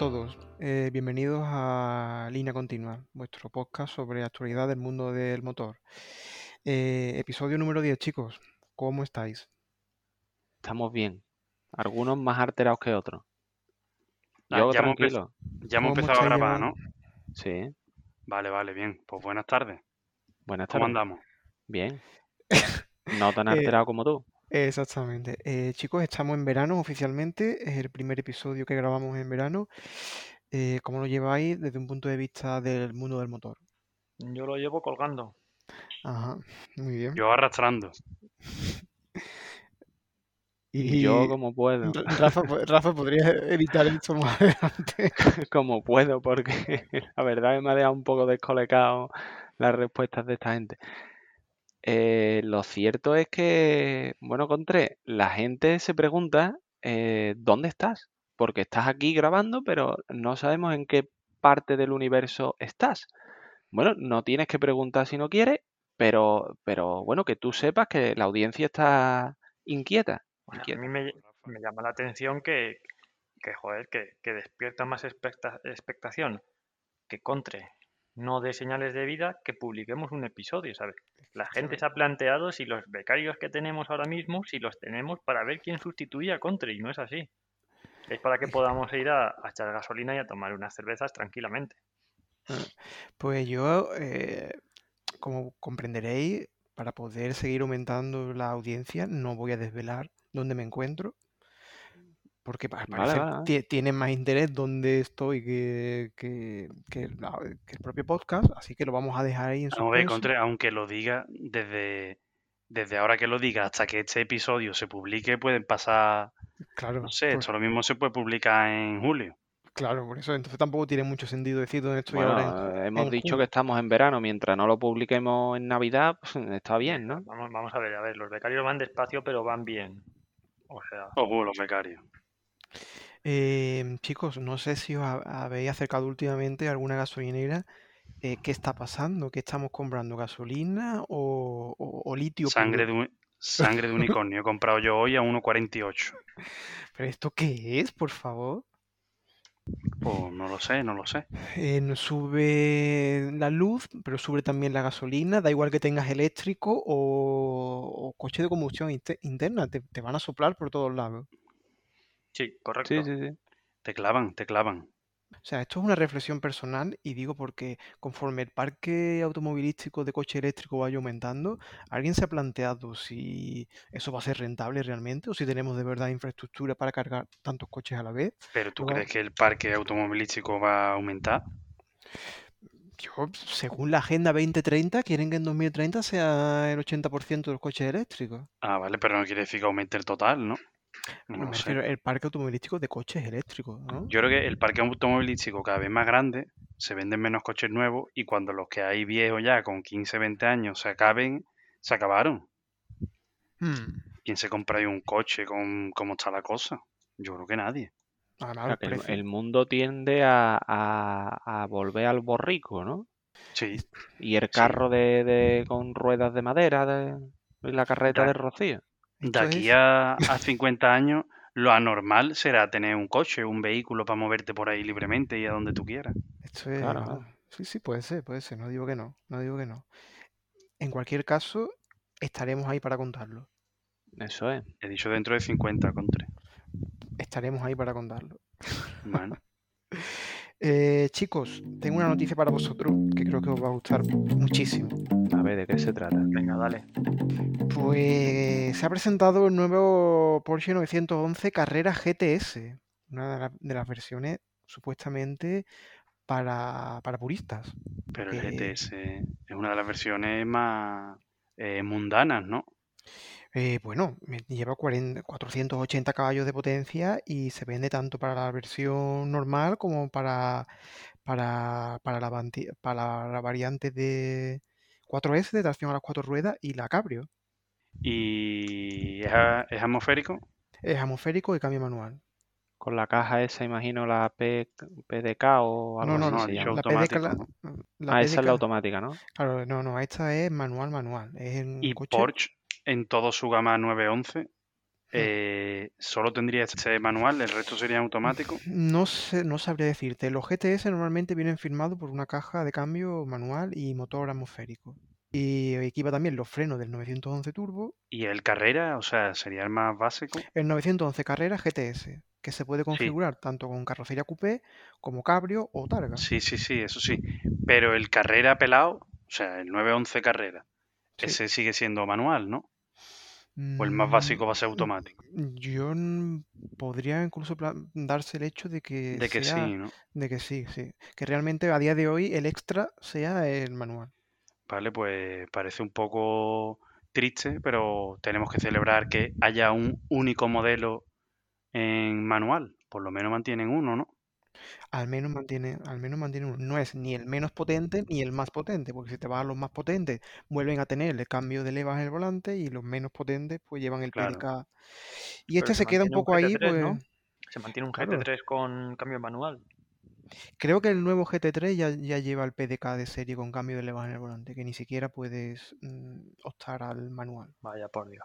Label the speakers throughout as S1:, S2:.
S1: todos, eh, bienvenidos a Línea Continua, vuestro podcast sobre actualidad del mundo del motor. Eh, episodio número 10, chicos, ¿cómo estáis?
S2: Estamos bien. Algunos más alterados que otros.
S3: Ah,
S2: Yo
S3: ya hemos
S2: tranquilo.
S3: Ya hemos
S1: ¿Cómo
S3: empezado a grabar, ¿no?
S2: Sí.
S3: Vale, vale, bien. Pues buenas tardes.
S2: Buenas
S3: ¿Cómo
S2: tardes.
S3: andamos?
S2: Bien. No tan
S1: Eh,
S2: alterado como tú.
S1: Exactamente. Eh, chicos, estamos en verano oficialmente, es el primer episodio que grabamos en verano. Eh, ¿cómo lo lleváis desde un punto de vista del mundo del motor?
S4: Yo lo llevo colgando.
S1: Ajá, muy bien.
S3: Yo arrastrando.
S1: Y
S2: Yo como puedo.
S1: Ra- Rafa, Rafa, ¿podrías editar esto más adelante?
S2: Como puedo, porque la verdad que me ha dejado un poco descolecado las respuestas de esta gente. Eh, lo cierto es que, bueno, Contré, la gente se pregunta eh, ¿dónde estás? Porque estás aquí grabando, pero no sabemos en qué parte del universo estás. Bueno, no tienes que preguntar si no quieres, pero, pero bueno, que tú sepas que la audiencia está inquieta.
S4: A mí me, me llama la atención que, que joder, que, que despierta más expecta- expectación que Contre no dé señales de vida que publiquemos un episodio, ¿sabes? La gente se ha planteado si los becarios que tenemos ahora mismo, si los tenemos para ver quién sustituye a Contre, y no es así. Es para que podamos ir a, a echar gasolina y a tomar unas cervezas tranquilamente.
S1: Pues yo, eh, como comprenderéis, para poder seguir aumentando la audiencia, no voy a desvelar dónde me encuentro, porque pa- al
S2: Vale, vale, vale.
S1: tie- tienen más interés dónde estoy que, que- que la- que el propio podcast, así que lo vamos a dejar ahí en suspenso.
S3: Contre, aunque lo diga desde, desde ahora que lo diga hasta que este episodio se publique, pueden pasar,
S1: Claro,
S3: no sé,
S1: por-
S3: esto lo mismo se puede publicar en julio.
S1: claro, por eso entonces tampoco tiene mucho sentido decir dónde estoy ahora en,
S2: hemos
S1: en
S2: dicho que estamos en verano, mientras no lo publiquemos en Navidad, pues, está bien, ¿no?
S4: Vamos, vamos a ver, a ver, los becarios van despacio, pero van bien. O sea,
S3: Ojo, los becarios.
S1: Eh, chicos, no sé si os ha- habéis acercado últimamente a alguna gasolinera. eh, ¿qué está pasando? ¿Qué estamos comprando? ¿Gasolina o, o- o litio
S3: Sangre
S1: puro?
S3: de, un- sangre de unicornio. He comprado yo hoy a 1,48.
S1: ¿Pero esto qué es, por favor?
S3: Pues no lo sé, no lo sé.
S1: Eh, sube la luz, pero sube también la gasolina. Da igual que tengas eléctrico o, o coche de combustión inte- interna. Te, te van a soplar por todos lados.
S4: Sí, correcto.
S2: Sí, sí, sí.
S3: Te clavan, te clavan.
S1: O sea, esto es una reflexión personal y digo porque conforme el parque automovilístico de coche eléctrico vaya aumentando, ¿alguien se ha planteado si eso va a ser rentable realmente o si tenemos de verdad infraestructura para cargar tantos coches a la vez?
S3: ¿Pero tú crees que el parque automovilístico va a aumentar?
S1: Yo, según la Agenda 2030, quieren que en 2030 sea el 80% de los coches eléctricos.
S3: Ah, vale, pero no quiere decir que aumente el total, ¿no? No,
S1: me refiero el parque automovilístico de coches eléctricos, ¿no?
S3: Yo creo que el parque automovilístico cada vez más grande, se venden menos coches nuevos y cuando los que hay viejos ya con 15, 20 años se acaben, se acabaron.
S1: Hmm.
S3: ¿Quién se compra ahí un coche con cómo está la cosa? Yo creo que nadie.
S2: Que el, mundo tiende a, a- a volver al borrico, ¿no?
S3: Sí,
S2: Y el carro de, de- con ruedas de madera de, y la carreta de Rocío.
S3: De aquí a, a 50 años lo anormal será tener un coche, un vehículo para moverte por ahí libremente y a donde tú quieras.
S1: Esto es,
S2: Claro.
S1: Sí, sí, puede ser, puede ser. No digo que no, no digo que no. En cualquier caso, estaremos ahí para contarlo.
S2: Eso es.
S3: He dicho dentro de 50 con 3.
S1: Estaremos ahí para contarlo.
S3: Bueno,
S1: Eh, chicos, tengo una noticia para vosotros que creo que os va a gustar muchísimo.
S2: A ver, ¿de qué se trata?
S4: Venga, dale.
S1: Pues se ha presentado el nuevo Porsche 911 Carrera GTS, una de, la- de las versiones supuestamente para, para puristas.
S3: pero el
S1: porque,
S3: GTS es una de las versiones más eh, mundanas, ¿no?
S1: Eh, bueno, lleva 40 480 caballos de potencia y se vende tanto para la versión normal como para, para, para, la, para la variante de 4S de tracción a las cuatro ruedas y la Cabrio.
S3: Y es, atmosférico.
S1: Es atmosférico y cambio manual.
S2: Con la caja esa, imagino la P, PDK o algo
S1: No, no,
S2: así
S1: no, la PDK, la, la
S2: Ah, esa es la automática, ¿no?
S1: Claro, no, no, esta es manual, manual. Es en
S3: Y
S1: coche.
S3: Porsche en todo su gama 911 eh, solo tendría ese manual, el resto sería automático.
S1: No sé, no sabría decirte. Los GTS normalmente vienen firmados por una caja de cambio manual y motor atmosférico. Y equipa también los frenos del 911 Turbo.
S3: ¿Y el Carrera? O sea, sería el más básico.
S1: El 911 Carrera GTS, que se puede configurar tanto con carrocería coupé como cabrio o targa.
S3: Sí, sí, sí, eso sí. Pero el Carrera pelado, o sea, el 911 Carrera,
S1: Sí.
S3: ese sigue siendo manual, ¿no? O el más
S1: Mm,
S3: básico va a ser automático.
S1: Yo podría incluso darse el hecho de que
S3: De que
S1: sea,
S3: sí, ¿no?
S1: de que sí, sí. Que realmente a día de hoy el extra sea el manual.
S3: Vale, pues parece un poco triste, pero tenemos que celebrar que haya un único modelo en manual. Por lo menos mantienen uno, ¿no?
S1: Al menos mantiene, al menos mantiene uno. No es ni el menos potente ni el más potente, porque si te vas a los más potentes, vuelven a tener el cambio de levas en el volante y los menos potentes pues llevan el
S3: Claro.
S1: PDK. Y
S4: Pero
S1: este se queda un poco ahí,
S4: GT3,
S1: pues
S4: ¿no? Se mantiene un
S1: Claro.
S4: GT3 con cambio manual.
S1: creo que el nuevo GT3 ya, ya lleva el PDK de serie con cambio de levas en el volante, que ni siquiera puedes mm, optar al manual.
S4: Vaya por Dios.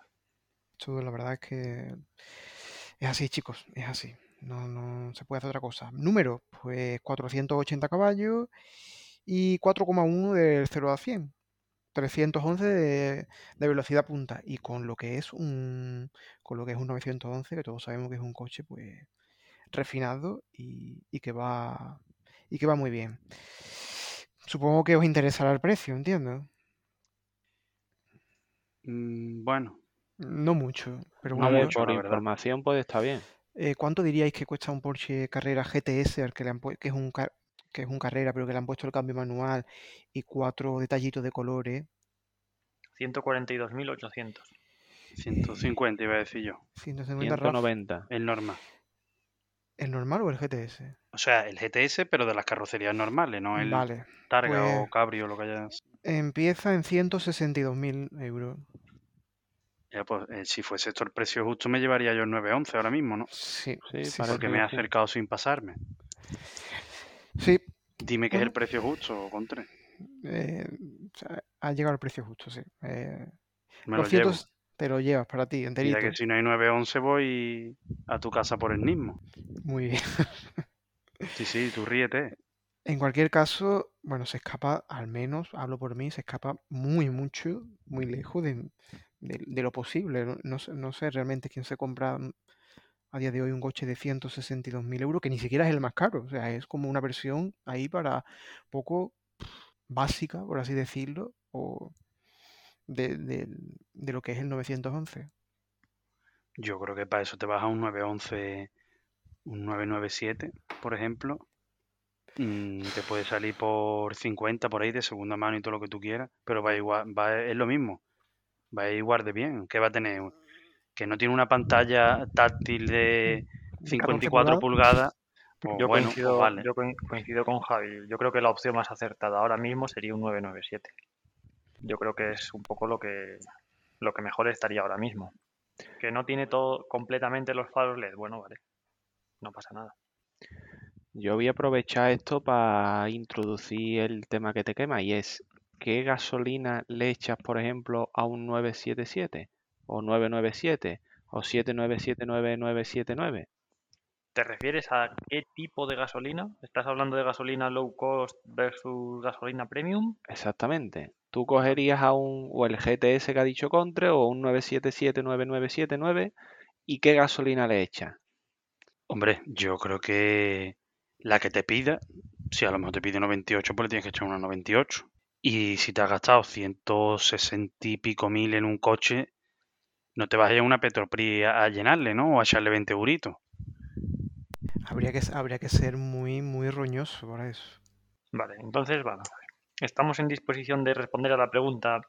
S1: Esto la verdad es que es así, chicos, es así. No, no se puede hacer otra cosa. Número, pues 480 caballos y 4,1 del 0 a 100. 311 de, de velocidad punta y con lo que es un con lo que es un 911 que todos sabemos que es un coche pues refinado y, y que va y que va muy bien supongo que os interesará el precio entiendo
S3: Mm, bueno,
S1: no mucho pero
S3: No
S1: bueno
S3: mucho,
S2: por
S3: la
S2: información puede estar bien.
S1: Eh, ¿cuánto diríais que cuesta un Porsche Carrera GTS al que le han que es un que es un Carrera pero que le han puesto el cambio manual y cuatro detallitos de colores
S4: 142.800.
S3: 150 iba a decir yo.
S1: 150 RAF
S2: 190.
S3: El normal.
S1: el normal o el GTS
S3: O sea, el GTS, pero de las carrocerías normales, no el
S1: vale
S3: Targa o
S1: pues-
S3: Cabrio, lo que haya.
S1: empieza en 162.000 euros
S3: Ya, pues, eh, si fuese esto el precio justo, me llevaría yo el 911 ahora mismo, ¿no?
S1: sí
S2: Sí,
S1: sí,
S3: Porque me he acercado sin pasarme.
S1: Sí,
S3: Dime que es el precio justo, Contre.
S1: eh, o sea, ha llegado el precio justo, sí. Eh,
S3: Me lo llevo.
S1: 100 te lo llevas para ti, enterito.
S3: que si no hay 911 voy a tu casa por el mismo.
S1: Muy bien.
S3: Sí, sí, tú ríete.
S1: En cualquier caso, bueno, se escapa, al menos, hablo por mí, se escapa muy mucho, muy lejos de, de- lo posible. No, no sé, realmente quién se compra mm, a día de hoy un coche de 162.000 euros, que ni siquiera es el más caro. O sea, es como una versión ahí para poco básica, por así decirlo, o de, de- de lo que es el 911.
S3: Yo creo que para eso te vas a un 911, un 997, por ejemplo. Te puede salir por 50 por ahí de segunda mano y todo lo que tú quieras, pero va igual, va, es lo mismo. Va igual de bien. ¿Qué va a tener? Que no tiene una pantalla táctil de 54 pulgadas. Pues
S4: Yo,
S3: bueno,
S4: coincido,
S3: pues vale.
S4: yo coin- coincido con Javi. Yo creo que la opción más acertada ahora mismo sería un 997. Yo creo que es un poco lo que, lo que mejor estaría ahora mismo. Que no tiene todo completamente los faros LED. Bueno, vale. No pasa nada.
S2: Yo voy a aprovechar esto para introducir el tema que te quema y es ¿qué gasolina le echas, por ejemplo, a un 977 o 997 o 7979979?
S4: ¿Te refieres a qué tipo de gasolina? ¿Estás hablando de gasolina low cost versus gasolina premium?
S2: Exactamente. Tú cogerías a un o el GTS que ha dicho Contre o un 9779979 y ¿qué gasolina le echas?
S3: Hombre, yo creo que la que te pida, si a lo mejor te pide 98, pues le tienes que echar una 98. Y si te has gastado 160 y pico mil en un coche, no te vas a ir a una Petropri a, a llenarle, ¿no? O a echarle 20 euritos.
S1: Habría que, habría que ser muy, muy roñoso para eso.
S4: Vale, entonces ver. Estamos en disposición de responder a la pregunta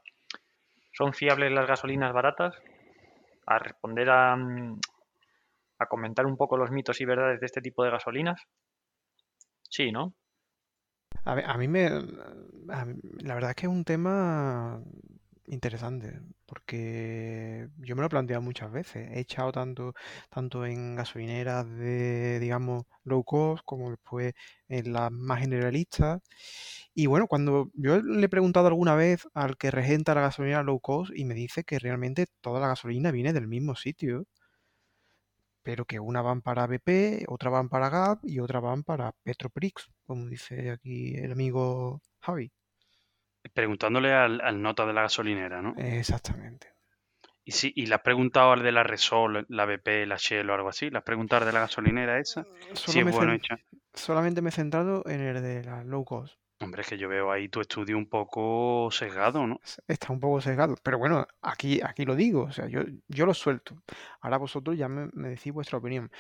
S4: ¿son fiables las gasolinas baratas? A responder a, a comentar un poco los mitos y verdades de este tipo de gasolinas. Sí, ¿no?
S1: A, mí me... la verdad es que es un tema interesante, porque yo me lo he planteado muchas veces. He echado tanto, tanto en gasolineras de, digamos, low cost, como después en las más generalistas. Y bueno, cuando yo le he preguntado alguna vez al que regenta la gasolinera low cost y me dice que realmente toda la gasolina viene del mismo sitio. Pero que una van para BP, otra van para GAP y otra van para Petroprix, como dice aquí el amigo Javi.
S3: Preguntándole al, al nota de la gasolinera, ¿no?
S1: Exactamente.
S3: Y si, y le has preguntado al de la Resol, la BP, la Shell o algo así, le has preguntado al de la gasolinera esa, si
S1: Solo
S3: es bueno hecha.
S1: solamente me he centrado en el de la low cost.
S3: Hombre, es que yo veo ahí tu estudio un poco sesgado, ¿no?
S1: Está un poco sesgado, pero bueno, aquí, aquí lo digo, o sea, yo, yo lo suelto. Ahora vosotros ya me, decís vuestra opinión.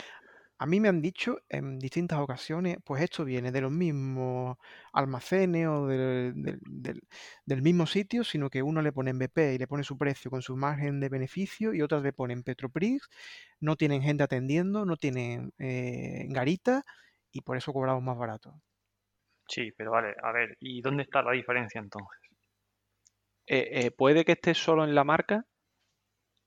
S1: A mí me han dicho en distintas ocasiones, pues esto viene de los mismos almacenes o del- del mismo sitio, sino que uno le pone en BP y le pone su precio con su margen de beneficio y otras le ponen Petroprix, no tienen gente atendiendo, no tienen eh, garita y por eso cobramos más barato.
S4: Sí, pero vale, a ver, ¿y dónde está la diferencia entonces?
S2: Eh, eh, ¿puede que esté solo en la marca?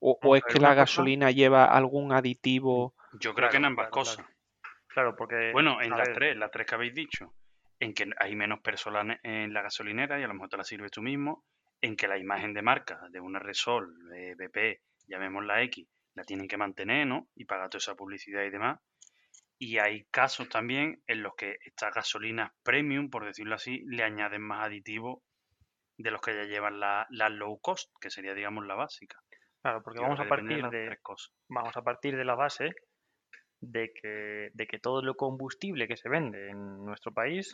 S2: ¿O, es que la
S4: cosa-
S2: gasolina lleva algún aditivo?
S3: Yo creo que en ambas
S4: claro,
S3: cosas.
S4: claro. Claro, porque.
S3: Bueno, en las
S4: ver,
S3: tres, las tres que habéis dicho, en que hay menos personas en la gasolinera y a lo mejor te la sirves tú mismo, en que la imagen de marca de una Resol, de BP, llamémosla X, la tienen que mantener, ¿no? Y pagar toda esa publicidad y demás. Y hay casos también en los que estas gasolinas premium, por decirlo así, le añaden más aditivos de los que ya llevan la, la low cost, que sería, digamos, la básica.
S4: Claro, porque vamos a partir de,
S3: cosas.
S4: vamos a partir de la base de que, de que todo el combustible que se vende en nuestro país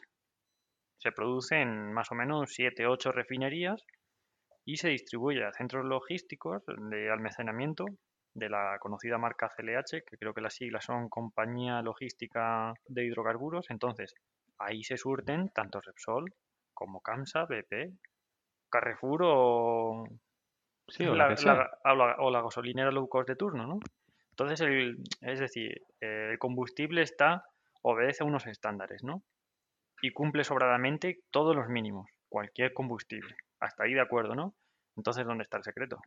S4: se produce en más o menos 7, 8 refinerías y se distribuye a centros logísticos de almacenamiento de la conocida marca CLH, que creo que las siglas son Compañía Logística de Hidrocarburos. Entonces, ahí se surten tanto Repsol como CAMSA, BP, Carrefour o,
S2: Sí, o
S4: la, o la- gasolinera low cost de turno, ¿no? Entonces, el, es decir, el combustible está, obedece a unos estándares, ¿no? Y cumple sobradamente todos los mínimos, cualquier combustible. Hasta ahí de acuerdo, ¿no? Entonces, ¿dónde está el secreto?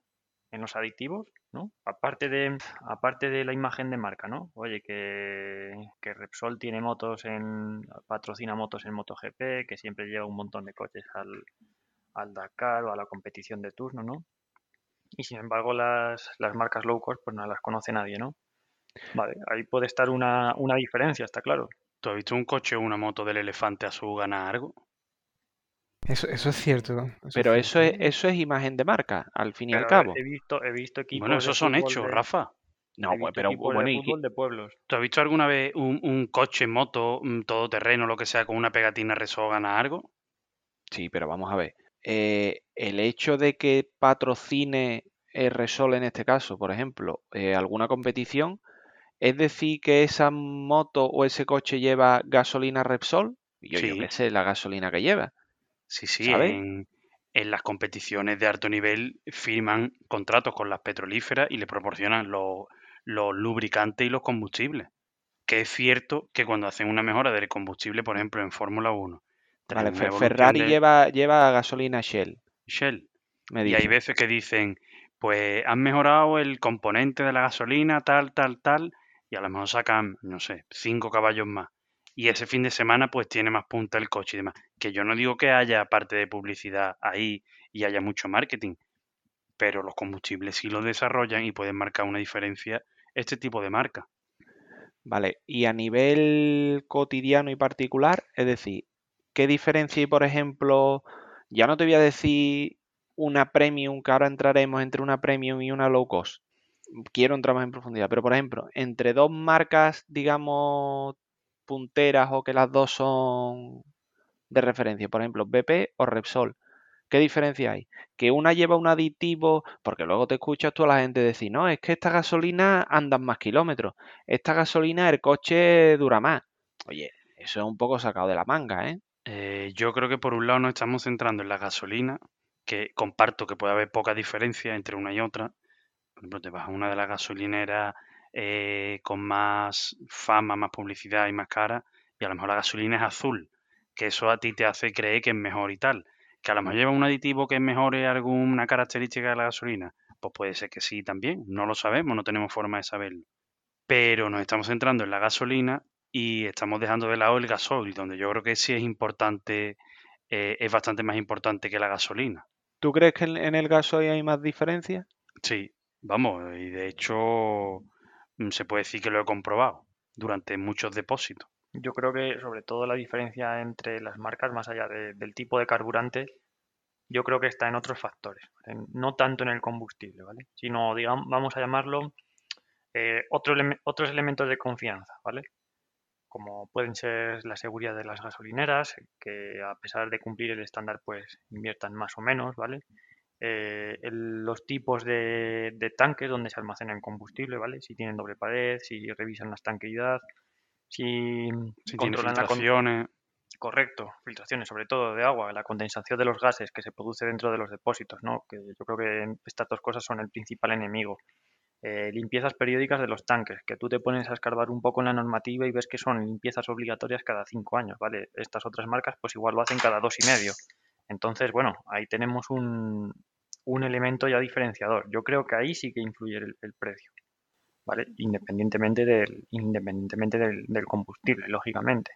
S4: En los aditivos, ¿no? Aparte de, aparte de la imagen de marca, ¿no? Oye, que, que Repsol tiene motos en, patrocina motos en MotoGP, que siempre lleva un montón de coches al, al Dakar o a la competición de turno, ¿no? Y sin embargo las, las marcas low cost pues no las conoce nadie, ¿no? Vale, ahí puede estar una, una diferencia, está claro.
S3: ¿Tú has visto un coche o una moto del elefante azul ganar algo?
S1: Eso, eso es cierto. eso es
S2: Pero eso es, eso es imagen de marca, al fin y al
S4: Pero a
S2: cabo.
S4: he visto, he visto equipos
S3: Bueno, esos son hechos,
S4: de-
S3: Rafa.
S2: No, pues, pero bueno,
S4: de
S2: y,
S4: de pueblos.
S3: ¿Tú has visto alguna vez un, un coche, moto, mm, todoterreno, lo que sea, con una pegatina Resol ganar algo?
S2: Sí, pero vamos a ver. eh, el hecho de que patrocine eh, Resol en este caso, por ejemplo, eh, alguna competición, es decir que esa moto o ese coche lleva gasolina Repsol. Yo, yo
S3: Sí.
S2: qué sé, la gasolina que lleva.
S3: Sí, sí,
S2: ¿Sabes?
S3: en, en las competiciones de alto nivel firman contratos con las petrolíferas y le proporcionan los, los lubricantes y los combustibles. Que es cierto que cuando hacen una mejora del combustible, por ejemplo, en Fórmula 1,
S2: Vale,
S3: tenemos una
S2: Fe-
S3: evolución
S2: Ferrari
S3: de
S2: lleva, lleva gasolina Shell,
S3: Shell.
S2: me
S3: Y hay veces que dicen, pues han mejorado el componente de la gasolina, tal, tal, tal, y a lo mejor sacan, no sé, cinco caballos más. Y ese fin de semana, pues tiene más punta el coche y demás. Que yo no digo que haya parte de publicidad ahí y haya mucho marketing, pero los combustibles sí lo desarrollan y pueden marcar una diferencia este tipo de marca.
S2: Vale, y a nivel cotidiano y particular, es decir, ¿qué diferencia hay, por ejemplo, ya no te voy a decir una premium, que ahora entraremos entre una premium y una low cost? Quiero entrar más en profundidad, pero por ejemplo, entre dos marcas, digamos, punteras o que las dos son de referencia, por ejemplo, BP o Repsol, ¿qué diferencia hay? Que una lleva un aditivo, porque luego te escuchas tú a la gente decir, no, es que esta gasolina andan más kilómetros, esta gasolina el coche dura más. Oye, eso es un poco sacado de la manga, ¿eh?
S3: Eh, yo creo que por un lado nos estamos centrando en la gasolina, que comparto que puede haber poca diferencia entre una y otra. Por ejemplo, te vas a una de las gasolineras eh, con más fama, más publicidad y más cara, y a lo mejor la gasolina es azul, que eso a ti te hace creer que es mejor y tal. Que a lo mejor lleva un aditivo que mejore alguna característica de la gasolina, pues puede ser que sí también, no lo sabemos, no tenemos forma de saberlo. Pero nos estamos centrando en la gasolina y estamos dejando de lado el gasoil, donde yo creo que sí es importante, eh, es bastante más importante que la gasolina.
S2: ¿Tú crees que en el gasoil hay más diferencia?
S3: Sí, vamos, y de hecho, se puede decir que lo he comprobado durante muchos depósitos.
S4: Yo creo que sobre todo la diferencia entre las marcas, más allá de- del tipo de carburante, yo creo que está en otros factores, no tanto en el combustible, ¿vale? Sino, digamos, vamos a llamarlo eh, otros elementos de confianza, ¿vale? Como pueden ser la seguridad de las gasolineras, que a pesar de cumplir el estándar, pues inviertan más o menos, ¿vale? Eh, el- los tipos de, de tanques donde se almacena el combustible, ¿vale? Si tienen doble pared, si revisan la estanqueidad, si controlan la con- Correcto, filtraciones sobre todo de agua, la condensación de los gases que se produce dentro de los depósitos, ¿no? Que yo creo que estas dos cosas son el principal enemigo. Eh, limpiezas periódicas de los tanques, que tú te pones a escarbar un poco en la normativa y ves que son limpiezas obligatorias cada cinco años, ¿vale? Estas otras marcas pues igual lo hacen cada dos y medio. Entonces, bueno, ahí tenemos un, elemento ya diferenciador. Yo creo que ahí sí que influye el, precio, ¿vale? Independientemente del, independientemente del, combustible, lógicamente.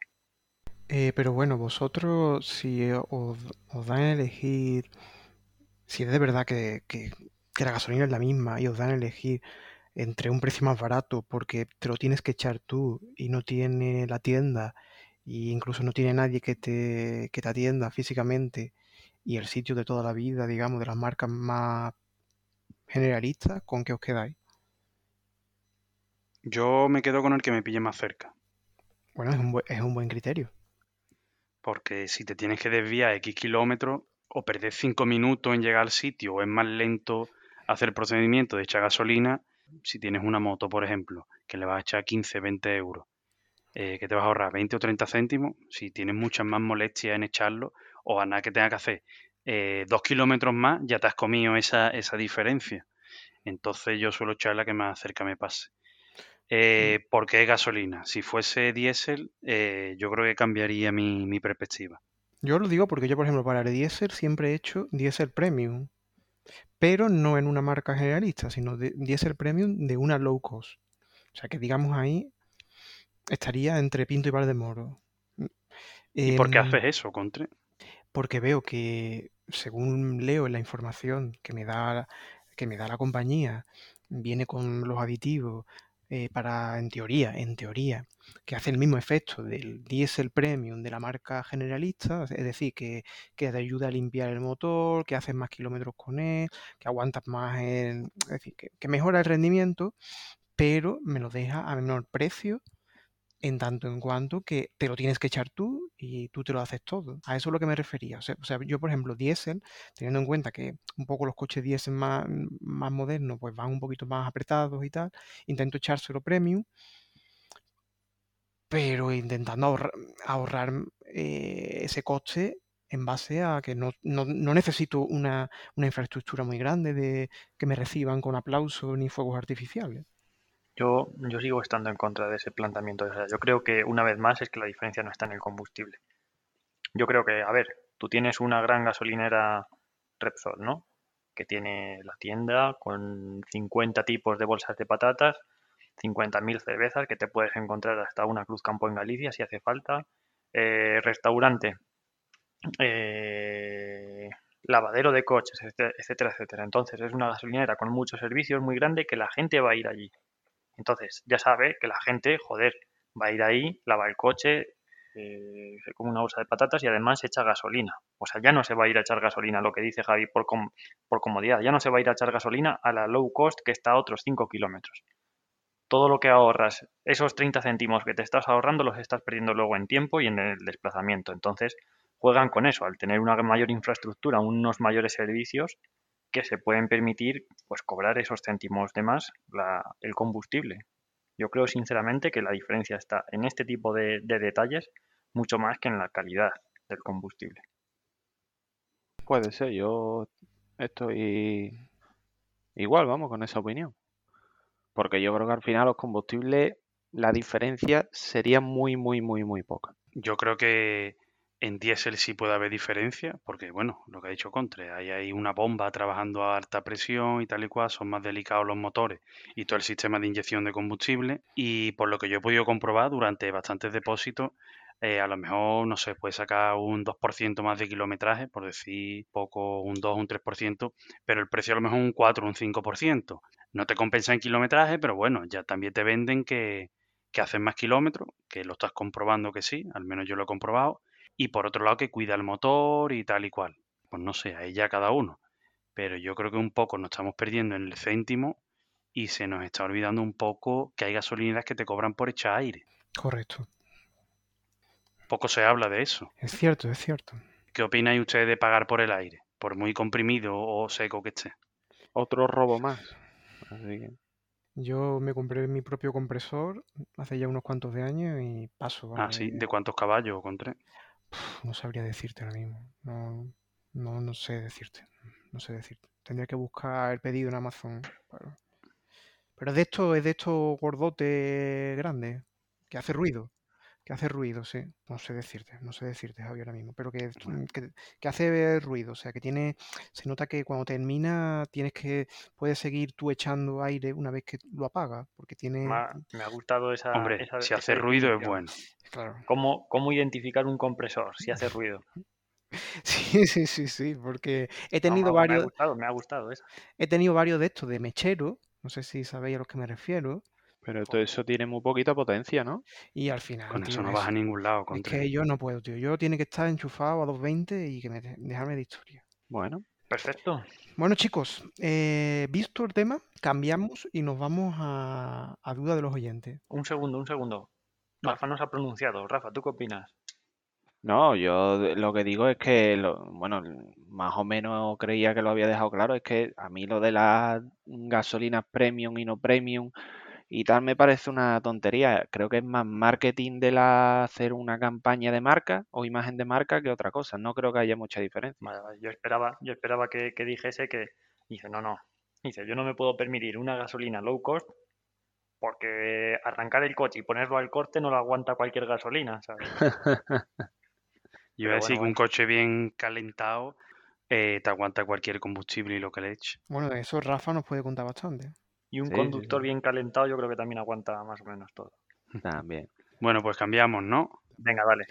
S1: Eh, pero bueno, vosotros, si os, dan a elegir, si es de verdad que, la gasolina es la misma y os dan a elegir entre un precio más barato porque te lo tienes que echar tú y no tiene la tienda e incluso no tiene nadie que te atienda físicamente y el sitio de toda la vida, digamos, de las marcas más generalistas, ¿con qué os quedáis?
S3: yo me quedo con el que me pille más cerca.
S1: Bueno, es un, buen- es un buen criterio.
S3: Porque si te tienes que desviar X kilómetros o perder 5 minutos en llegar al sitio o es más lento hacer el procedimiento de echar gasolina, si tienes una moto, por ejemplo, que le vas a echar 15, 20 euros, eh, que te vas a ahorrar 20 o 30 céntimos, si tienes muchas más molestias en echarlo o a nada que tengas que hacer eh, dos kilómetros más, ya te has comido esa, esa diferencia. Entonces yo suelo echar la que más cerca me pase. Eh, ¿Por qué gasolina? Si fuese diésel, eh, yo creo que cambiaría mi, mi perspectiva.
S1: Yo lo digo porque yo, por ejemplo, para el diésel siempre he hecho diésel premium, pero no en una marca generalista, sino de diésel premium de una low cost. O sea que digamos ahí estaría entre Pinto y Valdemoro.
S3: ¿Y por qué
S1: Em,
S3: haces eso, Contre?
S1: Porque veo que, según leo en la información que me da, que me da la compañía, viene con los aditivos eh, para, en teoría, en teoría, que hace el mismo efecto del diésel premium de la marca generalista, es decir, que, que te ayuda a limpiar el motor, que haces más kilómetros con él, que aguantas más, en- es decir, que, que mejora el rendimiento, pero me lo deja a menor precio en tanto en cuanto que te lo tienes que echar tú y tú te lo haces todo. A eso es lo que me refería. O sea, yo, por ejemplo, diésel, teniendo en cuenta que un poco los coches diésel más, más modernos pues van un poquito más apretados y tal, intento echárselo premium, pero intentando ahorrar, ahorrar eh, ese coste en base a que no, no- no necesito una, una infraestructura muy grande de que me reciban con aplausos ni fuegos artificiales.
S4: Yo, yo sigo estando en contra de ese planteamiento. O sea, yo creo que una vez más es que la diferencia no está en el combustible. Yo creo que, a ver, tú tienes una gran gasolinera Repsol, ¿no? Que tiene la tienda con 50 tipos de bolsas de patatas, 50.000 cervezas que te puedes encontrar hasta una Cruz Campo en Galicia si hace falta. Eh, restaurante, eh, lavadero de coches, etcétera, etcétera. Entonces es una gasolinera con muchos servicios muy grande que la gente va a ir allí. Entonces ya sabe que la gente, joder, va a ir ahí, lava el coche, eh, se come una bolsa de patatas y además echa gasolina. O sea, ya no se va a ir a echar gasolina, lo que dice Javi, por, com- por comodidad. Ya no se va a ir a echar gasolina a la low cost que está a otros 5 kilómetros. Todo lo que ahorras, esos 30 céntimos que te estás ahorrando, los estás perdiendo luego en tiempo y en el desplazamiento. Entonces, juegan con eso, al tener una mayor infraestructura, unos mayores servicios que se pueden permitir pues cobrar esos céntimos de más la- el combustible. Yo creo sinceramente que la diferencia está en este tipo de, de detalles mucho más que en la calidad del combustible.
S2: Puede ser, yo estoy igual, vamos, con esa opinión. Porque yo creo que al final los combustibles, la diferencia sería muy, muy, muy, muy poca.
S3: Yo creo que En diésel sí puede haber diferencia, porque bueno, lo que ha dicho Contre, ahí hay una bomba trabajando a alta presión y tal y cual, son más delicados los motores y todo el sistema de inyección de combustible. Y por lo que yo he podido comprobar durante bastantes depósitos, eh, a lo mejor, no sé, puede sacar un 2% más de kilometraje, por decir poco, un 2, un 3%, pero el precio a lo mejor un 4, un 5%. No te compensa en kilometraje, pero bueno, ya también te venden que, que hacen más kilómetros, que lo estás comprobando que sí, al menos yo lo he comprobado, y por otro lado que cuida el motor y tal y cual. Pues no sé, ahí ya cada uno. Pero yo creo que un poco nos estamos perdiendo en el céntimo y se nos está olvidando un poco que hay gasolineras que te cobran por echar aire.
S1: Correcto.
S3: Poco se habla de eso.
S1: Es cierto, es cierto.
S3: ¿Qué opináis ustedes de pagar por el aire? Por muy comprimido o seco que esté.
S2: Otro robo más. Así que,
S1: Yo me compré mi propio compresor hace ya unos cuantos de años y paso.
S3: Ah, sí. ¿De cuántos caballos con tres?
S1: pf, no sabría decirte ahora mismo. No, no, no sé decirte. No sé decirte. Tendría que buscar el pedido en Amazon. Pero, pero de esto, es de estos gordotes grandes, que hace ruido. Que hace ruido, sí. No sé decirte, no sé decirte, Javier, ahora mismo. Pero que,
S3: Bueno.
S1: que, que hace ruido. O sea, que tiene. Se nota que cuando termina tienes que. Puedes seguir tú echando aire una vez que lo apagas. Porque tiene.
S4: Me ha, gustado esa.
S3: Hombre,
S4: esa-
S3: si
S4: esa
S3: hace ruido es bueno.
S1: Claro.
S4: ¿Cómo, ¿Cómo identificar un compresor si hace ruido?
S1: Sí, sí, sí, sí. Porque he
S4: No,
S1: tenido
S4: ha- Me ha
S1: varios.
S4: gustado, me ha gustado eso.
S1: He tenido varios de estos de mechero. No sé si sabéis a los que me refiero.
S2: Pero todo eso tiene muy poquita potencia, ¿no?
S1: Y al final,
S3: Con eso no
S1: es-
S3: vas a ningún lado
S1: Es que yo no puedo, tío. Yo tiene que estar enchufado a 220 y que me de- dejarme de historia.
S2: Bueno,
S4: Perfecto.
S1: Bueno, chicos, eh, visto el tema, cambiamos y nos vamos a, a duda de los oyentes.
S4: Un segundo, un segundo. Rafa no se ha pronunciado. Rafa, ¿tú qué opinas?
S2: no, yo lo que digo es que, lo- bueno, más o menos creía que lo había dejado claro, es que a mí lo de las gasolinas premium y no premium y tal me parece una tontería. Creo que es más marketing de la hacer una campaña de marca o imagen de marca que otra cosa. No creo que haya mucha diferencia.
S4: Vale, vale, Yo esperaba, yo esperaba que, que dijese que. Dice, no, no. Dice, yo no me puedo permitir una gasolina low cost porque arrancar el coche y ponerlo al corte no lo aguanta cualquier gasolina, ¿sabes?
S3: Yo iba a decir que un coche bien calentado eh, te aguanta cualquier combustible y lo que le eche.
S1: Bueno, de eso Rafa nos puede contar bastante.
S4: Y un
S2: Sí, sí,
S4: conductor
S2: sí.
S4: bien calentado yo creo que también aguanta más o menos todo.
S2: También.
S3: Bueno, pues cambiamos, ¿no?
S4: Venga, dale.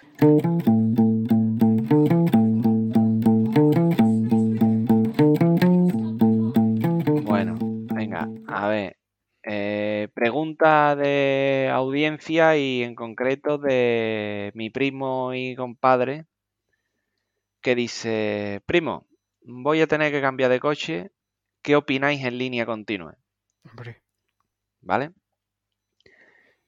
S2: Bueno, venga, a ver. eh, pregunta de audiencia y en concreto de mi primo y compadre que dice, primo, voy a tener que cambiar de coche, ¿qué opináis en línea continua?
S1: Hombre,
S2: ¿Vale?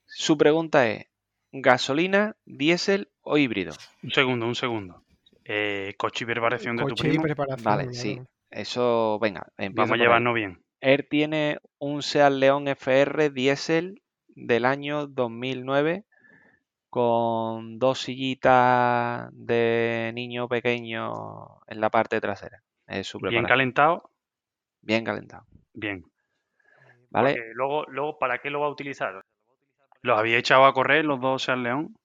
S2: Su pregunta es, ¿gasolina, diésel o híbrido?
S3: Un segundo, un segundo. Eh, coche y preparación de tu
S1: coche y
S3: primo.
S1: preparación.
S2: Vale, sí. Eso, venga,
S3: Vamos a llevarnos bien.
S2: Él tiene un Seat León FR diésel del año 2009 con dos sillitas de niño pequeño en la parte trasera. Es su
S3: Bien calentado.
S2: Bien calentado.
S3: Bien.
S2: ¿Vale?
S4: Porque luego, luego, ¿para qué lo va a utilizar?
S3: ¿Los había echado a correr los dos Seat León?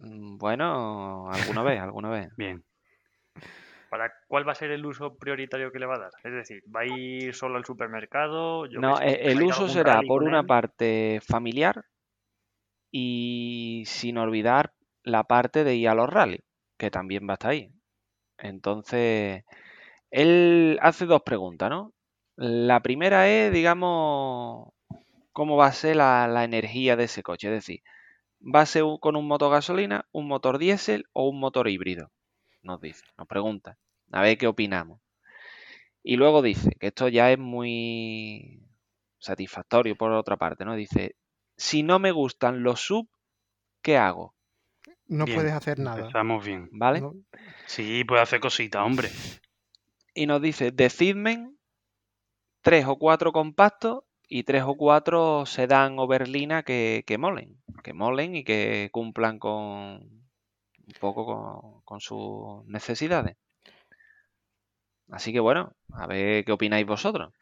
S2: Mm, Bueno, alguna vez, alguna vez.
S3: Bien.
S4: ¿Para cuál va a ser el uso prioritario que le va a dar? Es decir, ¿va a ir solo al supermercado? Yo
S2: No,
S4: sé,
S2: e-
S4: ¿va a
S2: el uso será
S4: rally
S2: por una parte familiar y sin olvidar la parte de ir a los rallies, que también va a estar ahí. Entonces, él hace dos preguntas, ¿no? La primera es, digamos, cómo va a ser la, la energía de ese coche. Es decir, ¿va a ser un- con un motor gasolina, un motor diésel o un motor híbrido? Nos dice, nos pregunta. A ver qué opinamos. Y luego dice, que esto ya es muy satisfactorio por otra parte, ¿no? Dice, si no me gustan los sub, ¿qué hago?
S1: No
S3: Bien.
S1: puedes hacer nada.
S3: Empezamos bien.
S2: ¿Vale?
S1: No-
S3: Sí, puede hacer cositas, hombre.
S2: Y nos dice, decidme tres o cuatro compactos y tres o cuatro sedán o berlina que, molen. Que molen y que cumplan con un poco con, con sus necesidades. Así que bueno, a ver qué opináis vosotros.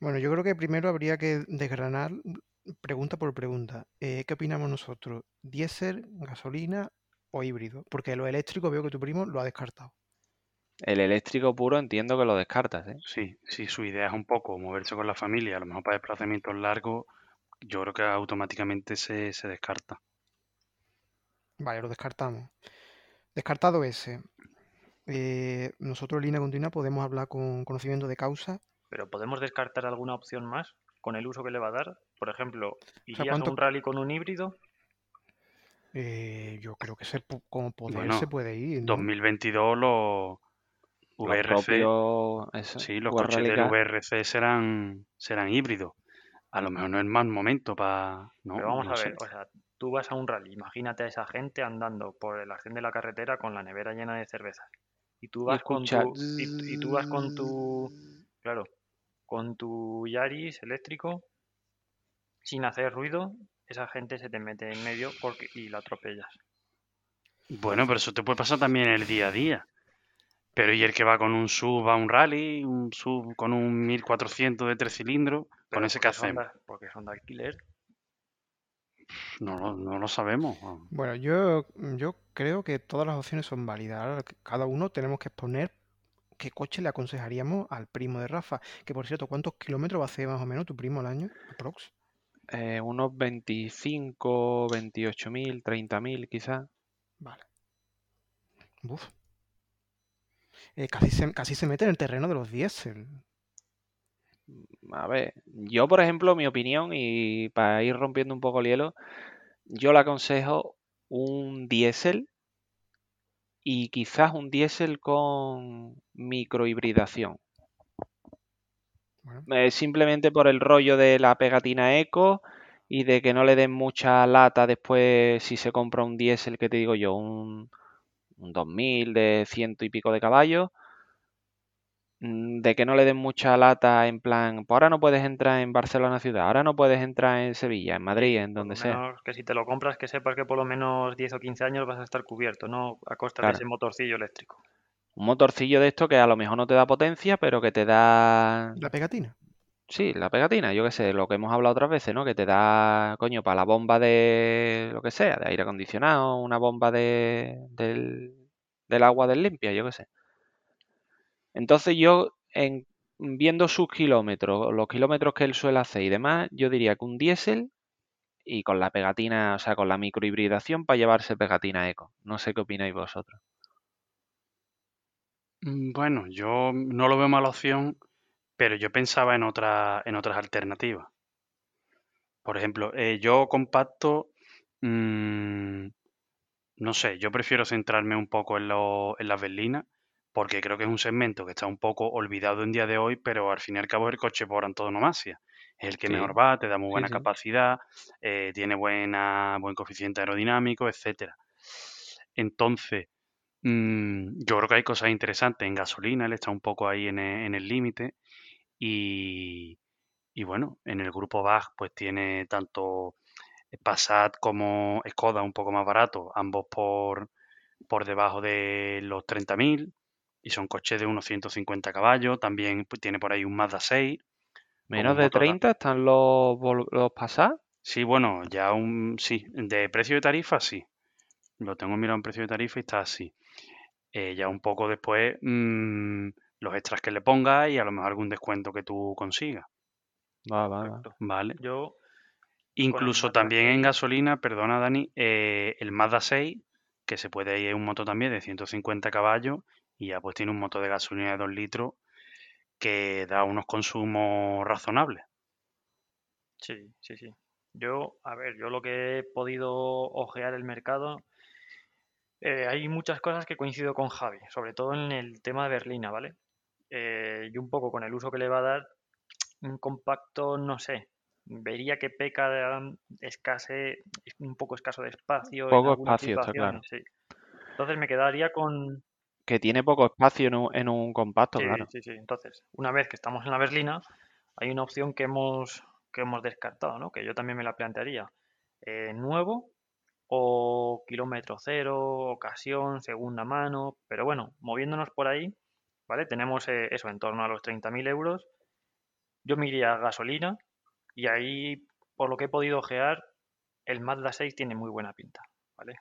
S1: Bueno, yo creo que primero habría que desgranar pregunta por pregunta. Eh, ¿qué opinamos nosotros? ¿Diésel, gasolina o híbrido, porque lo eléctrico veo que tu primo lo ha descartado.
S2: El eléctrico puro entiendo que lo descartas, ¿eh?
S3: Sí, si su idea es un poco moverse con la familia, a lo mejor para desplazamientos largos, yo creo que automáticamente se, se descarta.
S1: Vale, lo descartamos. Descartado ese. eh, nosotros en línea continua podemos hablar con conocimiento de causa.
S4: Pero podemos descartar alguna opción más con el uso que le va a dar. Por ejemplo, ¿irías
S1: ¿cuánto-
S4: a un rally con un híbrido?
S1: Eh, yo creo que se, como poder
S3: Bueno,
S1: se puede ir. ¿no?
S3: 2022 los
S2: Los
S3: VRC,
S2: propios, eso,
S3: sí, los coches del. VRC serán, serán híbridos. A lo mejor no es más momento para... No,
S4: Pero vamos
S3: no
S4: a
S3: sé.
S4: ver, o sea, tú vas a un rally, imagínate a esa gente andando por el arcén de la carretera con la nevera llena de cerveza. Y tú vas con tu, y, tú- y tú vas con tu, claro, con tu Yaris eléctrico, sin hacer ruido, esa gente se te mete en medio porque, y la atropellas.
S3: Bueno, pero eso te puede pasar también en el día a día. Pero y el que va con un sub a un rally, un sub con un 1400 de tres cilindros, con ese que hacemos.
S4: porque son de alquiler.
S3: No, lo- no lo sabemos.
S1: Bueno, yo, yo creo que todas las opciones son válidas. Ahora, cada uno tenemos que exponer qué coche le aconsejaríamos al primo de Rafa. Que por cierto, ¿cuántos kilómetros va a hacer más o menos tu primo al año? Aprox.
S2: Eh, unos 25, 28 mil, 30 mil quizás.
S1: Vale. Uf. Eh, casi se, casi se mete en el terreno de los diésel.
S2: A ver, yo por ejemplo, mi opinión, y para ir rompiendo un poco el hielo, yo le aconsejo un diésel y quizás un diésel con microhibridación.
S1: Bueno,
S2: Eh, simplemente por el rollo de la pegatina eco y de que no le den mucha lata después si se compra un diésel, que te digo yo, un, un 2000 de ciento y pico de caballos, mm, de que no le den mucha lata en plan, pues ahora no puedes entrar en Barcelona ciudad, ahora no puedes entrar en Sevilla, en Madrid, en
S4: Por
S2: donde sea.
S4: que si te lo compras, que sepas que por lo menos 10 o 15 años vas a estar cubierto, no a costa de ese motorcillo eléctrico.
S2: Un motorcillo de esto que a lo mejor no te da potencia, pero que te da
S1: la pegatina.
S2: Sí, la pegatina, yo qué sé, lo que hemos hablado otras veces, ¿no? Que te da, coño, para la bomba de lo que sea, de aire acondicionado, una bomba de, del, agua del limpia, yo qué sé. Entonces yo, en, viendo sus kilómetros, los kilómetros que él suele hacer y demás, yo diría que un diésel y con la pegatina, o sea, con la microhibridación para llevarse pegatina eco. No sé qué opináis vosotros.
S3: Mm, Bueno, yo no lo veo mala opción, pero yo pensaba en otra, en otras alternativas. Por ejemplo, eh, yo compacto, mm, no sé, yo prefiero centrarme un poco en, lo- en las berlinas, porque creo que es un segmento que está un poco olvidado en día de hoy, pero al fin y al cabo es el coche por antonomasia. Es el que
S2: Sí,
S3: mejor va, te da muy buena
S2: sí.
S3: capacidad, eh, tiene buena, buen coeficiente aerodinámico, etcétera. Entonces, mm, yo creo que hay cosas interesantes en gasolina, él está un poco ahí en el límite. Y, y bueno, en el grupo BAG pues tiene tanto Passat como Skoda un poco más barato, ambos por, por debajo de los 30.000 y son coches de unos 150 caballos. También pues, tiene por ahí un Mazda 6.
S2: Menos de
S3: motor-
S2: 30 están los, los Passat.
S3: Sí, bueno, ya un... Sí, de precio de tarifa sí. Lo tengo mirado en precio de tarifa y está así. Eh, ya un poco después mm, los extras que le pongas y a lo mejor algún descuento que tú consigas.
S2: Va, va, va.
S3: ¿Vale?
S4: Yo,
S3: Incluso también en
S4: 6.
S3: gasolina, perdona Dani, eh, el Mazda 6, que se puede ir un motor también de 150 caballos y ya pues tiene un motor de gasolina de 2 litros que da unos consumos razonables.
S4: sí, sí, sí. Yo, a ver, yo lo que he podido ojear el mercado, eh, hay muchas cosas que coincido con Javi, sobre todo en el tema de berlina, ¿vale? Eh, y un poco con el uso que le va a dar, un compacto, no sé, vería que peca de escase, es un poco escaso de espacio
S2: Poco espacio, está claro.
S4: sí. Entonces me quedaría con,
S2: Que tiene poco espacio en un, en un compacto,
S4: Sí,
S2: claro.
S4: sí, sí. Entonces, una vez que estamos en la berlina, hay una opción que hemos, que hemos descartado, ¿no? Que yo también me la plantearía. Eh, nuevo o kilómetro cero, ocasión, segunda mano. Pero bueno, moviéndonos por ahí, ¿vale? Tenemos eh, eso, en torno a los 30.000 euros. Yo me iría a gasolina y ahí, por lo que he podido ojear, el Mazda 6 tiene muy buena pinta, ¿vale?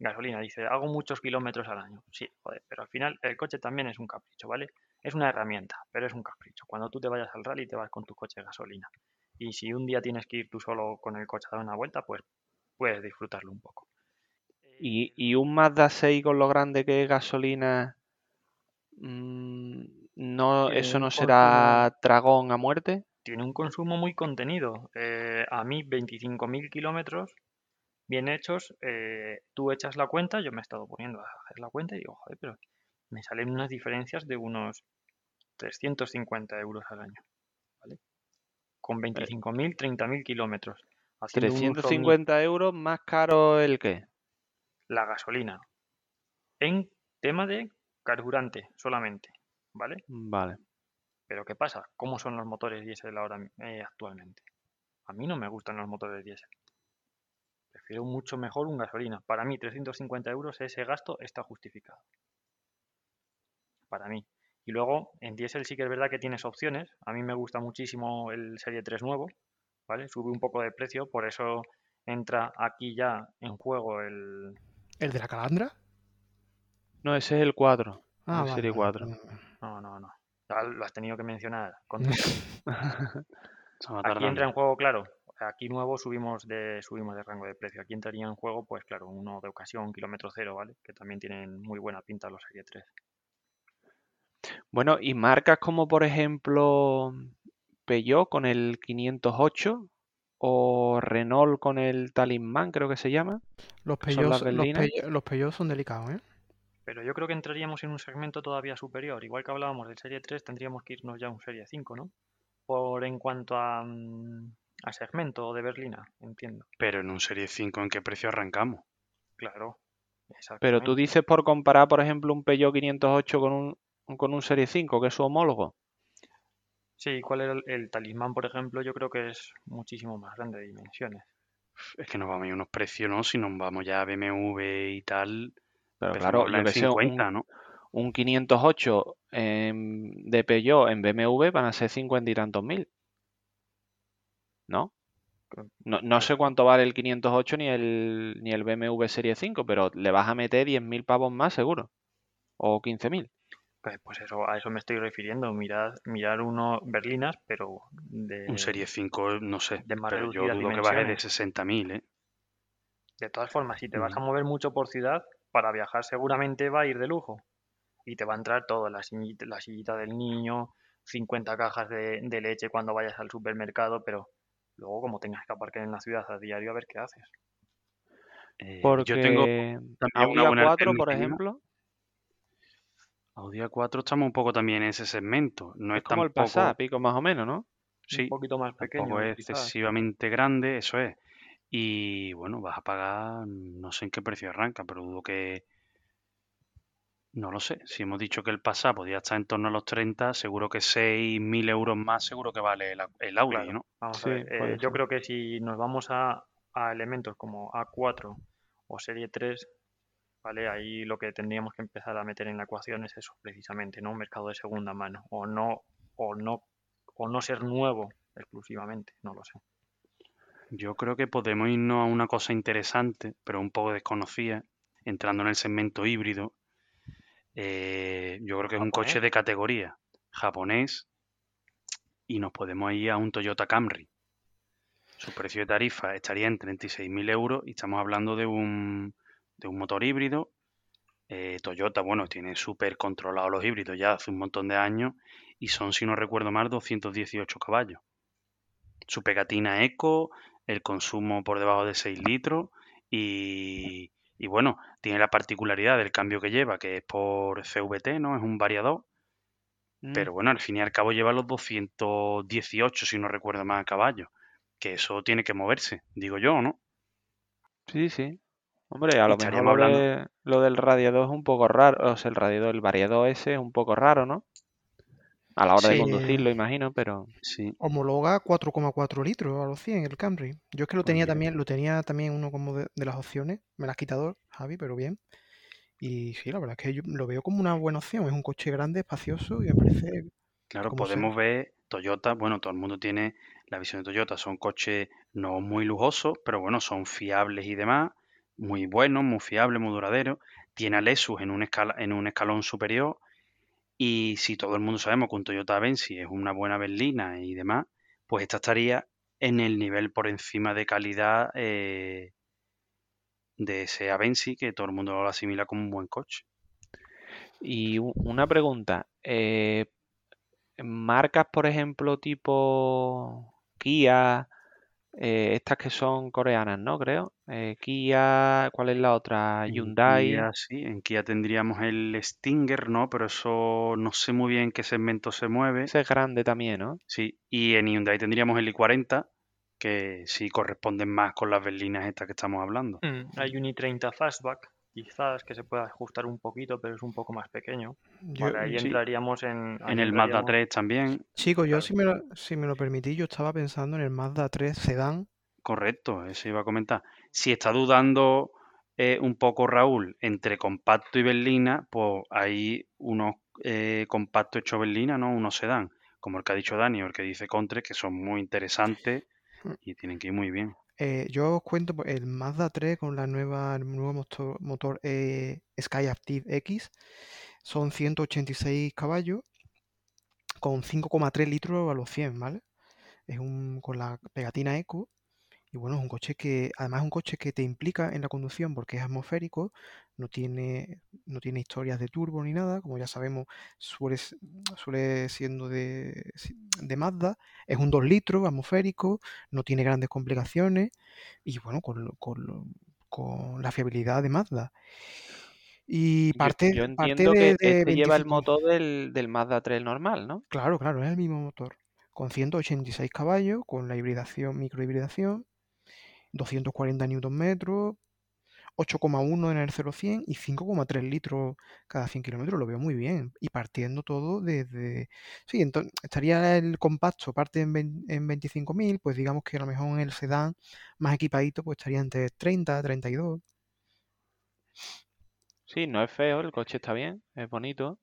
S4: gasolina, dice, hago muchos kilómetros al año. Sí, joder, pero al final el coche también es un capricho, ¿vale? Es una herramienta, pero es un capricho. Cuando tú te vayas al rally te vas con tu coche de gasolina. Y si un día tienes que ir tú solo con el coche a dar una vuelta, pues puedes disfrutarlo un poco.
S2: ¿Y, y un Mazda 6 con lo grande que es gasolina, no,
S4: Tiene
S2: eso no será tragón a muerte?
S4: Tiene un consumo muy contenido. Eh, a mí 25.000 kilómetros bien hechos, eh, tú echas la cuenta, yo me he estado poniendo a hacer la cuenta y digo, joder, pero me salen unas diferencias de unos 350 euros al año, ¿vale? Con 25.000, 30.000 kilómetros. Haciendo un uso omni-
S2: 350 euros más caro el qué?
S4: la gasolina. En tema de carburante solamente, ¿vale?
S2: Vale.
S4: Pero ¿qué pasa? ¿Cómo son los motores diésel ahora eh, actualmente? A mí no me gustan los motores diésel. Prefiero mucho mejor un gasolina. Para mí 350 euros ese gasto está justificado. Para mí. Y luego en diésel sí que es verdad que tienes opciones. A mí me gusta muchísimo el Serie 3 nuevo, ¿vale? Sube un poco de precio, por eso entra aquí ya en juego el,
S1: ¿El de la calandra?
S2: No, ese es el 4.
S1: Ah,
S2: el
S1: vale,
S2: Serie
S1: vale.
S2: 4.
S4: No, no, no. Ya lo has tenido que mencionar. Aquí entra en juego, claro. Aquí nuevo subimos de subimos de rango de precio. Aquí entraría en juego, pues claro, uno de ocasión, kilómetro cero, ¿vale? Que también tienen muy buena pinta los Serie 3.
S2: Bueno, y marcas como por ejemplo Peugeot con el 508 o Renault con el Talismán, creo que se llama.
S1: Los
S2: son
S1: Peugeot, los. Peugeot- los Peugeot son delicados, ¿eh?
S4: Pero yo creo que entraríamos en un segmento todavía superior. Igual que hablábamos del Serie 3, tendríamos que irnos ya a un Serie 5, ¿no? Por en cuanto a, mm, a segmento de berlina, entiendo.
S3: Pero en un Serie 5, ¿en qué precio arrancamos?
S4: Claro.
S2: Pero tú dices por comparar, por ejemplo, un Peugeot 508 con un, con un Serie 5, que es su homólogo.
S4: Sí, ¿cuál era el, el talismán, por ejemplo? Yo creo que es muchísimo más grande de dimensiones.
S3: Es que nos vamos a ir unos precios, ¿no? Si nos vamos ya a BMW y tal,
S2: Pero claro, yo que sé, un,
S3: 50, ¿no?
S2: un 508 en- de Peugeot en BMW van a ser 50 y tantos mil. ¿No? No, no sé cuánto vale el 508 ni el, ni el BMW Serie 5, pero le vas a meter 10.000 pavos más seguro. O 15.000.
S4: Pues, pues eso, a eso me estoy refiriendo. Mirad, mirar uno berlinas, pero de,
S3: Un Serie 5, no sé,
S4: de más
S3: pero yo dudo que baje de
S4: dimensiones.
S3: 60.000, ¿eh?
S4: De todas formas, si te vas a mover mucho por ciudad, para viajar seguramente va a ir de lujo. Y te va a entrar todo, la sillita, la sillita del niño, 50 cajas de, de leche cuando vayas al supermercado, pero luego como tengas que aparcar en la ciudad a diario, a ver qué haces.
S3: Eh,
S2: Porque
S3: yo tengo
S2: Audi
S3: buena
S2: A4, por ejemplo,
S3: Audi A4 estamos un poco también en ese segmento. No es,
S2: es como el Passat, pico más o menos, ¿no?
S3: sí,
S4: Un poquito más pequeño,
S3: tampoco es
S4: quizás.
S3: excesivamente grande, eso es. Y bueno, vas a pagar, no sé en qué precio arranca, pero dudo que, no lo sé. Si hemos dicho que el Passat podía estar en torno a los 30, seguro que 6.000 euros más seguro que vale el, el Audi,
S4: Claro,
S3: ¿no?
S4: vamos
S2: Sí,
S4: a ver. eh, yo creo que si nos vamos a, a elementos como A4 o Serie 3, ¿vale? Ahí lo que tendríamos que empezar a meter en la ecuación es eso, precisamente, ¿no? Un mercado de segunda mano. O no, o no, o no ser nuevo exclusivamente, no lo sé.
S3: Yo creo que podemos irnos a una cosa interesante, pero un poco desconocida, entrando en el segmento híbrido. Eh, yo creo que es un coche de categoría japonés y nos podemos ir a un Toyota Camry. Su precio de tarifa estaría en 36.000 euros y estamos hablando de un, de un motor híbrido. Eh, Toyota, bueno, tiene súper controlados los híbridos ya hace un montón de años y son, si no recuerdo mal, 218 caballos. Su pegatina eco, el consumo por debajo de 6 litros y, y bueno, tiene la particularidad del cambio que lleva, que es por CVT, ¿no? Es un variador,
S2: Mm,
S3: pero bueno, al fin y al cabo lleva los 218, si no recuerdo mal, caballos, que eso tiene que moverse, digo yo, ¿no?
S2: Sí, sí. Hombre, a lo mejor lo, de- lo del radiador es un poco raro. O sea, el radiador, el variador ese es un poco raro, ¿no? A la hora de
S1: Sí,
S2: conducirlo, imagino, pero
S3: sí,
S1: homologa 4,4 litros a los 100 el Camry. Yo es que lo tenía también, lo tenía también uno como de, de las opciones. Me la has quitado, Javi, pero bien. Y sí, la verdad es que yo lo veo como una buena opción. Es un coche grande, espacioso y me parece
S3: claro,
S1: sea.
S3: podemos ver Toyota, bueno, todo el mundo tiene la visión de Toyota, son coches no muy lujosos, pero bueno, son fiables y demás, muy bueno, muy fiable, muy duradero. Tiene a Lexus en un, escala, en un escalón superior. Y si todo el mundo sabemos que un Toyota Avensis es una buena berlina y demás, pues esta estaría en el nivel por encima de calidad eh, de ese Avensis, que todo el mundo lo asimila como un buen coche.
S2: Y una pregunta, eh, marcas, por ejemplo, tipo Kia, eh, estas que son coreanas, ¿no? Creo. Eh, Kia, ¿cuál es la otra?
S3: En
S2: Hyundai.
S3: Kia, sí, en Kia tendríamos el Stinger, ¿no? Pero eso no sé muy bien en qué segmento se mueve.
S2: Ese es grande también, ¿no?
S3: Sí, y en Hyundai tendríamos el i40, que sí corresponden más con las berlinas estas que estamos hablando.
S4: Mm, Hay un i30 Fastback, quizás que se pueda ajustar un poquito, pero es un poco más pequeño.
S1: Yo,
S4: Vale, ahí
S3: sí.
S4: entraríamos en. ahí
S3: En el Mazda
S4: entraríamos-
S3: 3 también,
S1: chicos, yo
S4: Claro.
S1: si me, lo, si me lo permitís, yo estaba pensando en el Mazda 3 Sedan.
S3: correcto, eso iba a comentar. Si está dudando eh, un poco Raúl entre compacto y berlina, pues hay unos eh, compactos hechos berlina, ¿no? Unos sedán, como el que ha dicho Dani o el que dice Contre, que son muy interesantes
S1: Mm.
S3: y tienen que ir muy bien.
S1: Eh, yo os cuento el Mazda 3 con la nueva, el nuevo motor, motor eh, Skyactiv X. Son 186 caballos con 5,3 litros a los 100, ¿vale? Es un con la pegatina Eco. Y bueno, es un coche que, además es un coche que te implica en la conducción porque es atmosférico, no tiene, no tiene historias de turbo ni nada, como ya sabemos, suele, suele siendo de, de Mazda, es un 2 litros atmosférico, no tiene grandes complicaciones y bueno, con, con, con la fiabilidad de Mazda. Y
S2: Yo,
S1: parte,
S2: yo
S1: parte
S2: entiendo
S1: de,
S2: que
S1: de
S2: este lleva el
S1: 25
S2: motor del, del Mazda 3 normal, ¿no?
S1: Claro, claro, es el mismo motor. Con 186 caballos, con la hibridación, microhibridación, 240 Nm, 8,1 en el 0-100 y 5,3 litros cada 100 kilómetros. Lo veo muy bien. Y partiendo todo desde... Sí, entonces estaría el compacto, parte en, vein- en 25.000, pues digamos que a lo mejor en el sedán más equipadito, pues estaría entre 30, 32.
S2: Sí, no es feo, el coche está bien, es bonito.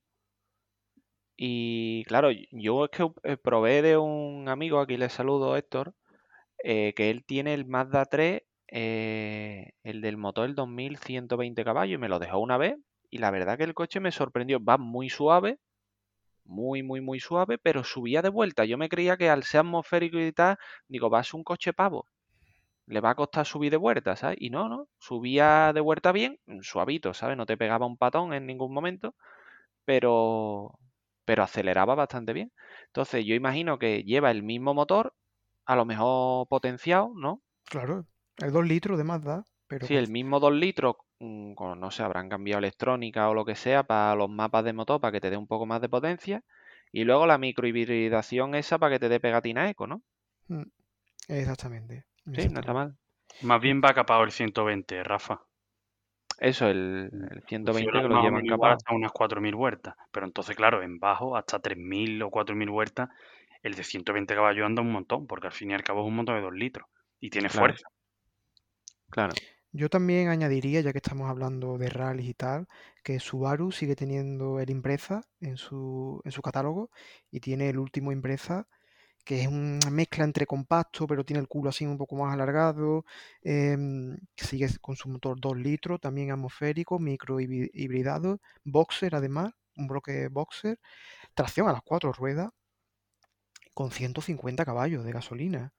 S2: Y claro, yo es que eh, probé de un amigo, aquí le saludo, Héctor, eh, que él tiene el Mazda 3, eh, el del motor el 2120 caballos, y me lo dejó una vez. Y la verdad que el coche me sorprendió, va muy suave, muy, muy, muy suave, pero subía de vuelta. Yo me creía que al ser atmosférico y tal, digo, va a ser un coche pavo. Le va a costar subir de vuelta, ¿sabes? Y no, no, subía de vuelta bien, suavito, ¿sabes? No te pegaba un patón en ningún momento, pero, pero aceleraba bastante bien. Entonces yo imagino que lleva el mismo motor, a lo mejor potenciado, ¿no?
S1: Claro, el 2 litros de Mazda, pero
S2: Sí, el mismo 2 litros, mm, con, no sé, habrán cambiado electrónica o lo que sea para los mapas de motor para que te dé un poco más de potencia. Y luego la microhibridación esa para que te dé pegatina eco, ¿no?
S1: Mm, Exactamente.
S2: Sí, no está
S1: exactamente.
S2: mal.
S3: Más bien va capado el 120, Rafa.
S2: Eso, el, el 120
S3: Funciona
S2: que lo
S3: más
S2: llevan capaz.
S3: hasta unas 4.000 vueltas. Pero entonces, claro, en bajo, hasta 3.000 o 4.000 vueltas, el de 120 caballos anda un montón, porque al fin y al cabo es un motor de 2 litros y tiene
S2: Claro.
S3: fuerza.
S2: Claro.
S1: Yo también añadiría, ya que estamos hablando de rallies y tal, que Subaru sigue teniendo el Impreza en su, en su catálogo y tiene el último Impreza, que es una mezcla entre compacto, pero tiene el culo así un poco más alargado, em, que sigue con su motor 2 litros, también atmosférico, micro hibridado, boxer además, un bloque boxer, tracción a las cuatro ruedas, con 150 caballos de gasolina.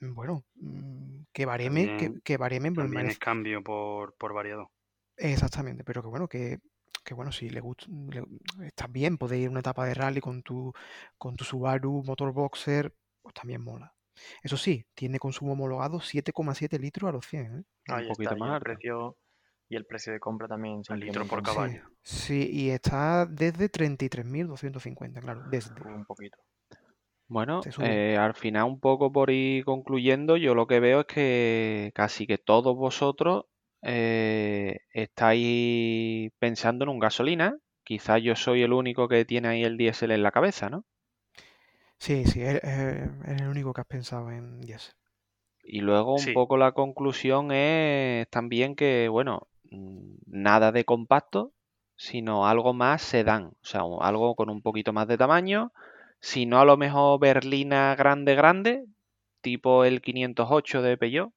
S1: Mm, Bueno, mm, que bareme, que,
S3: También,
S1: que bareme me
S3: también
S1: merece-
S3: es cambio por, por variador.
S1: Exactamente, pero que bueno, que, que bueno, si le gusta, le- está bien poder ir a una etapa de rally con tu, con tu Subaru Motor Boxer, pues también mola. Eso sí, tiene consumo homologado 7,7 litros a los 100, ¿eh?
S2: Un
S4: Ahí
S2: poquito
S4: está, y
S2: más
S4: el precio, y el precio de compra también
S3: Al litro por
S4: un-
S1: Sí,
S3: caballo.
S1: sí, y está desde 33.250, claro, desde.
S4: un poquito.
S2: Bueno, eh, al final un poco por ir concluyendo, yo lo que veo es que casi que todos vosotros eh, estáis pensando en un gasolina. Quizás yo soy el único que tiene ahí el diésel en la cabeza, ¿no?
S1: Sí, sí, eres, el único que has pensado en diésel.
S2: Y luego un
S3: Sí,
S2: poco la conclusión es también que, bueno, nada de compacto, sino algo más sedán, o sea, algo con un poquito más de tamaño, si no a lo mejor berlina grande, grande, tipo el 508 de Peugeot,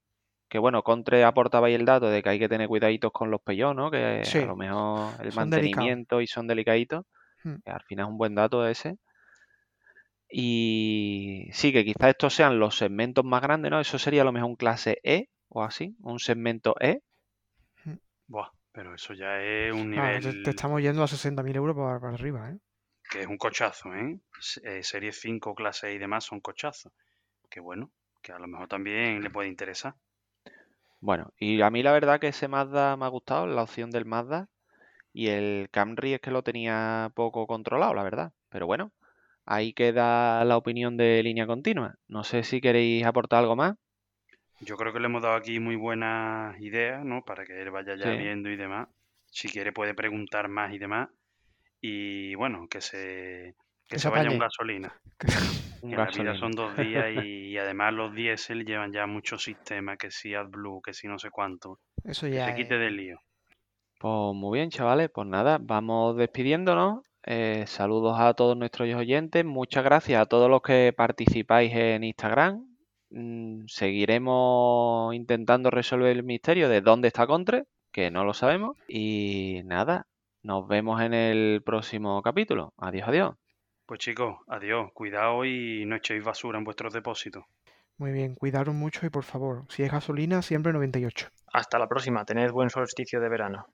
S2: que bueno, Contre aportaba ahí el dato de que hay que tener cuidaditos con los pellos, ¿no? Que
S1: Sí,
S2: a lo mejor el
S1: son
S2: mantenimiento y son delicaditos.
S1: Hmm.
S2: que al final es un buen dato ese. Y sí, que quizás estos sean los segmentos más grandes, ¿no? Eso sería a lo mejor un clase E o así, un segmento E.
S3: Buah, pero eso ya es un
S1: Ah,
S3: nivel
S1: te, te estamos yendo a 60.000 euros para, para arriba, ¿eh?
S3: Que es un cochazo, ¿eh? Eh, Serie 5, clase y demás son cochazos. Que bueno, que a lo mejor también le puede interesar.
S2: Bueno, y a mí la verdad que ese Mazda me ha gustado, la opción del Mazda. Y el Camry es que lo tenía poco controlado, la verdad. Pero bueno, ahí queda la opinión de línea continua. No sé si queréis aportar algo más.
S3: Yo creo que le hemos dado aquí muy buenas ideas, ¿no? Para que él vaya ya
S2: Sí.
S3: viendo y demás. Si quiere puede preguntar más y demás. Y bueno, que se, que se vaya un gasolina.
S2: Un
S3: Que en la vida
S2: gasolina.
S3: son dos días y, y además los diésel llevan ya muchos sistemas, que si AdBlue, que si no sé cuánto.
S1: Eso
S3: Que
S1: ya
S3: se
S1: es.
S3: quite del lío.
S2: Pues muy bien, chavales. Pues nada, vamos despidiéndonos. Eh, saludos a todos nuestros oyentes. Muchas gracias a todos los que participáis en Instagram. Mm, seguiremos intentando resolver el misterio de dónde está Contre, que no lo sabemos. Y nada, nos vemos en el próximo capítulo. Adiós, adiós.
S3: Pues chicos, adiós, cuidado y no echéis basura en vuestros depósitos.
S1: Muy bien, cuidaros mucho y por favor, si es gasolina, siempre 98.
S4: Hasta la próxima. Tened buen solsticio de verano.